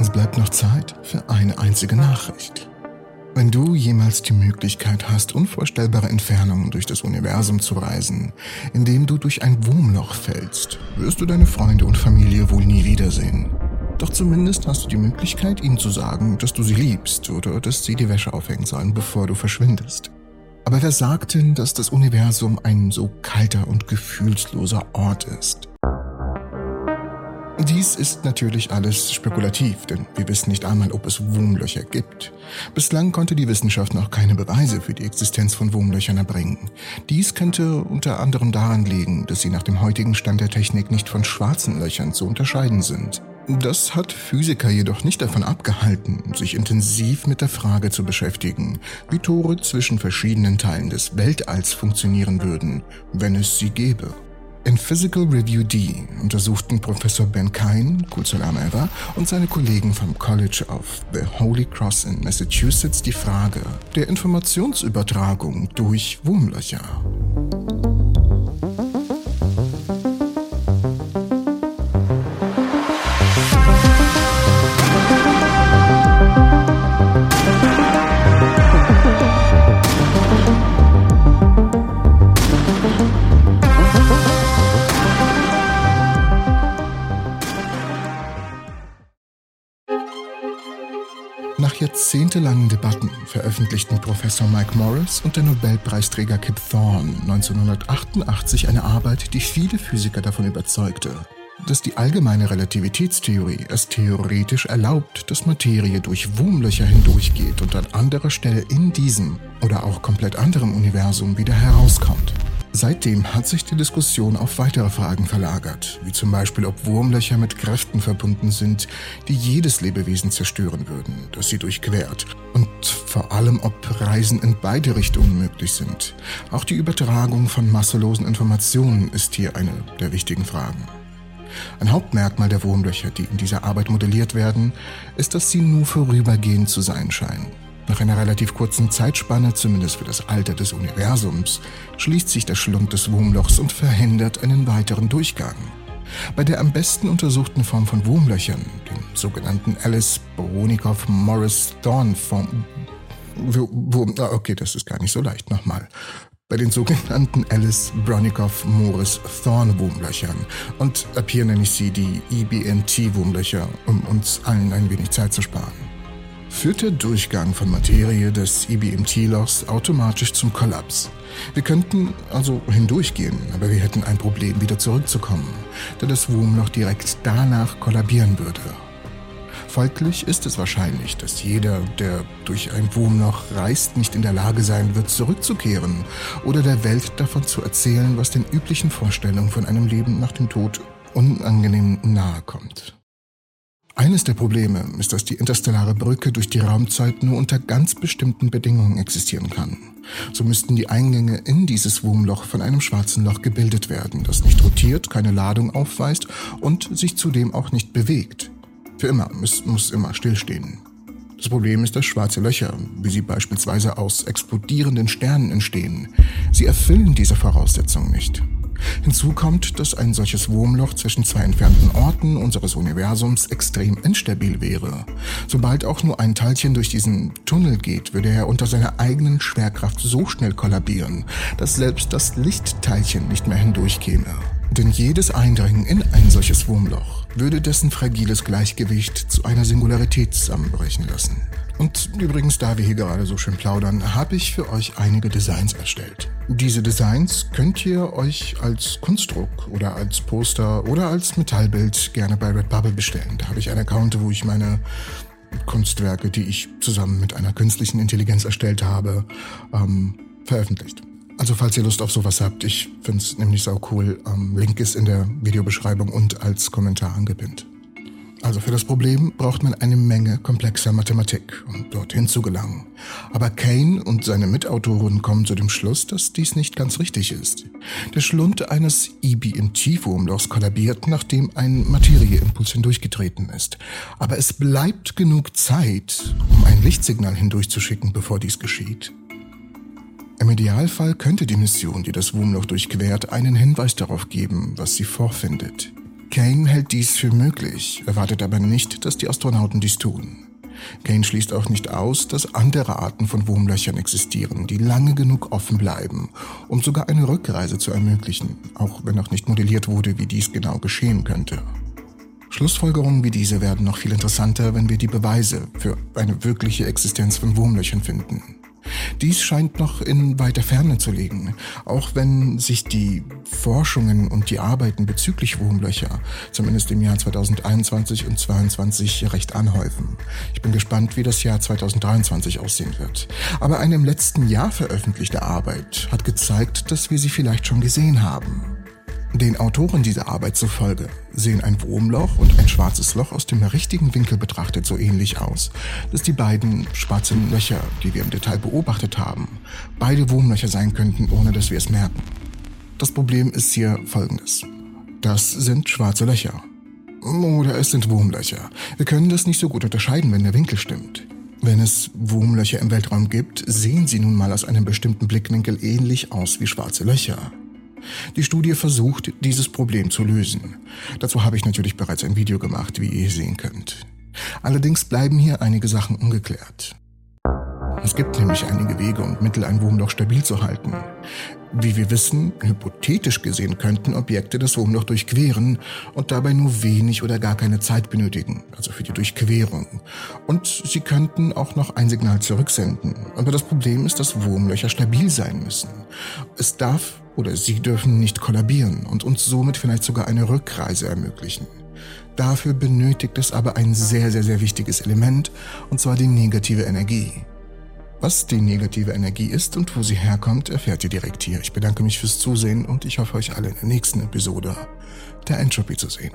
Es bleibt noch Zeit für eine einzige Nachricht. Wenn du jemals die Möglichkeit hast, unvorstellbare Entfernungen durch das Universum zu reisen, indem du durch ein Wurmloch fällst, wirst du deine Freunde und Familie wohl nie wiedersehen. Doch zumindest hast du die Möglichkeit, ihnen zu sagen, dass du sie liebst oder dass sie die Wäsche aufhängen sollen, bevor du verschwindest. Aber wer sagt denn, dass das Universum ein so kalter und gefühlsloser Ort ist? Dies ist natürlich alles spekulativ, denn wir wissen nicht einmal, ob es Wurmlöcher gibt. Bislang konnte die Wissenschaft noch keine Beweise für die Existenz von Wurmlöchern erbringen. Dies könnte unter anderem daran liegen, dass sie nach dem heutigen Stand der Technik nicht von schwarzen Löchern zu unterscheiden sind. Das hat Physiker jedoch nicht davon abgehalten, sich intensiv mit der Frage zu beschäftigen, wie Tore zwischen verschiedenen Teilen des Weltalls funktionieren würden, wenn es sie gäbe. In Physical Review D untersuchten Professor Ben Kine, kurzer ever, und seine Kollegen vom College of the Holy Cross in Massachusetts die Frage der Informationsübertragung durch Wurmlöcher. Nach jahrzehntelangen Debatten veröffentlichten Professor Mike Morris und der Nobelpreisträger Kip Thorne 1988 eine Arbeit, die viele Physiker davon überzeugte, dass die allgemeine Relativitätstheorie es theoretisch erlaubt, dass Materie durch Wurmlöcher hindurchgeht und an anderer Stelle in diesem oder auch komplett anderem Universum wieder herauskommt. Seitdem hat sich die Diskussion auf weitere Fragen verlagert, wie zum Beispiel, ob Wurmlöcher mit Kräften verbunden sind, die jedes Lebewesen zerstören würden, das sie durchquert, und vor allem, ob Reisen in beide Richtungen möglich sind. Auch die Übertragung von masselosen Informationen ist hier eine der wichtigen Fragen. Ein Hauptmerkmal der Wurmlöcher, die in dieser Arbeit modelliert werden, ist, dass sie nur vorübergehend zu sein scheinen. Nach einer relativ kurzen Zeitspanne, zumindest für das Alter des Universums, schließt sich der Schlund des Wurmlochs und verhindert einen weiteren Durchgang. Bei der am besten untersuchten Form von Wurmlöchern, dem sogenannten Alice-Boronikov-Morris-Thorn-Form, okay, das ist gar nicht so leicht, nochmal. Bei den sogenannten Alice-Bronikow-Morris-Thorn-Wurmlöchern und ab hier nenne ich sie die EBNT-Wurmlöcher, um uns allen ein wenig Zeit zu sparen führt der Durchgang von Materie des IBMT-Lochs automatisch zum Kollaps. Wir könnten also hindurchgehen, aber wir hätten ein Problem, wieder zurückzukommen, da das Wurmloch direkt danach kollabieren würde. Folglich ist es wahrscheinlich, dass jeder, der durch ein Wurmloch reist, nicht in der Lage sein wird, zurückzukehren oder der Welt davon zu erzählen, was den üblichen Vorstellungen von einem Leben nach dem Tod unangenehm nahe kommt. Eines der Probleme ist, dass die interstellare Brücke durch die Raumzeit nur unter ganz bestimmten Bedingungen existieren kann. So müssten die Eingänge in dieses Wurmloch von einem schwarzen Loch gebildet werden, das nicht rotiert, keine Ladung aufweist und sich zudem auch nicht bewegt. Für immer, es muss immer stillstehen. Das Problem ist, dass schwarze Löcher, wie sie beispielsweise aus explodierenden Sternen entstehen, sie erfüllen diese Voraussetzung nicht. Hinzu kommt, dass ein solches Wurmloch zwischen zwei entfernten Orten unseres Universums extrem instabil wäre. Sobald auch nur ein Teilchen durch diesen Tunnel geht, würde er unter seiner eigenen Schwerkraft so schnell kollabieren, dass selbst das Lichtteilchen nicht mehr hindurchkäme. Denn jedes Eindringen in ein solches Wurmloch würde dessen fragiles Gleichgewicht zu einer Singularität zusammenbrechen lassen. Und übrigens, da wir hier gerade so schön plaudern, habe ich für euch einige Designs erstellt. Diese Designs könnt ihr euch als Kunstdruck oder als Poster oder als Metallbild gerne bei Redbubble bestellen. Da habe ich einen Account, wo ich meine Kunstwerke, die ich zusammen mit einer künstlichen Intelligenz erstellt habe, ähm, veröffentlicht. Also falls ihr Lust auf sowas habt, ich finde es nämlich sau cool. Ähm, Link ist in der Videobeschreibung und als Kommentar angepinnt. Also für das Problem braucht man eine Menge komplexer Mathematik, um dorthin zu gelangen. Aber Kane und seine Mitautoren kommen zu dem Schluss, dass dies nicht ganz richtig ist. Der Schlund eines EBMT-Wurmlochs kollabiert, nachdem ein Materieimpuls hindurchgetreten ist. Aber es bleibt genug Zeit, um ein Lichtsignal hindurchzuschicken, bevor dies geschieht. Im Idealfall könnte die Mission, die das Wurmloch durchquert, einen Hinweis darauf geben, was sie vorfindet. Kane hält dies für möglich, erwartet aber nicht, dass die Astronauten dies tun. Kane schließt auch nicht aus, dass andere Arten von Wurmlöchern existieren, die lange genug offen bleiben, um sogar eine Rückreise zu ermöglichen, auch wenn noch nicht modelliert wurde, wie dies genau geschehen könnte. Schlussfolgerungen wie diese werden noch viel interessanter, wenn wir die Beweise für eine wirkliche Existenz von Wurmlöchern finden. Dies scheint noch in weiter Ferne zu liegen, auch wenn sich die Forschungen und die Arbeiten bezüglich Wurmlöcher, zumindest im Jahr 2021 und 2022, recht anhäufen. Ich bin gespannt, wie das Jahr 2023 aussehen wird. Aber eine im letzten Jahr veröffentlichte Arbeit hat gezeigt, dass wir sie vielleicht schon gesehen haben. Den Autoren dieser Arbeit zufolge sehen ein Wurmloch und ein schwarzes Loch aus dem richtigen Winkel betrachtet so ähnlich aus, dass die beiden schwarzen Löcher, die wir im Detail beobachtet haben, beide Wurmlöcher sein könnten, ohne dass wir es merken. Das Problem ist hier folgendes. Das sind schwarze Löcher. Oder es sind Wurmlöcher. Wir können das nicht so gut unterscheiden, wenn der Winkel stimmt. Wenn es Wurmlöcher im Weltraum gibt, sehen sie nun mal aus einem bestimmten Blickwinkel ähnlich aus wie schwarze Löcher. Die Studie versucht, dieses Problem zu lösen. Dazu habe ich natürlich bereits ein Video gemacht, wie ihr sehen könnt. Allerdings bleiben hier einige Sachen ungeklärt. Es gibt nämlich einige Wege und Mittel, ein Wurmloch stabil zu halten. Wie wir wissen, hypothetisch gesehen könnten Objekte das Wurmloch durchqueren und dabei nur wenig oder gar keine Zeit benötigen, also für die Durchquerung. Und sie könnten auch noch ein Signal zurücksenden. Aber das Problem ist, dass Wurmlöcher stabil sein müssen. Es darf oder sie dürfen nicht kollabieren und uns somit vielleicht sogar eine Rückreise ermöglichen. Dafür benötigt es aber ein sehr, sehr, sehr wichtiges Element, und zwar die negative Energie. Was die negative Energie ist und wo sie herkommt, erfährt ihr direkt hier. Ich bedanke mich fürs Zusehen und ich hoffe euch alle in der nächsten Episode der Entropy zu sehen.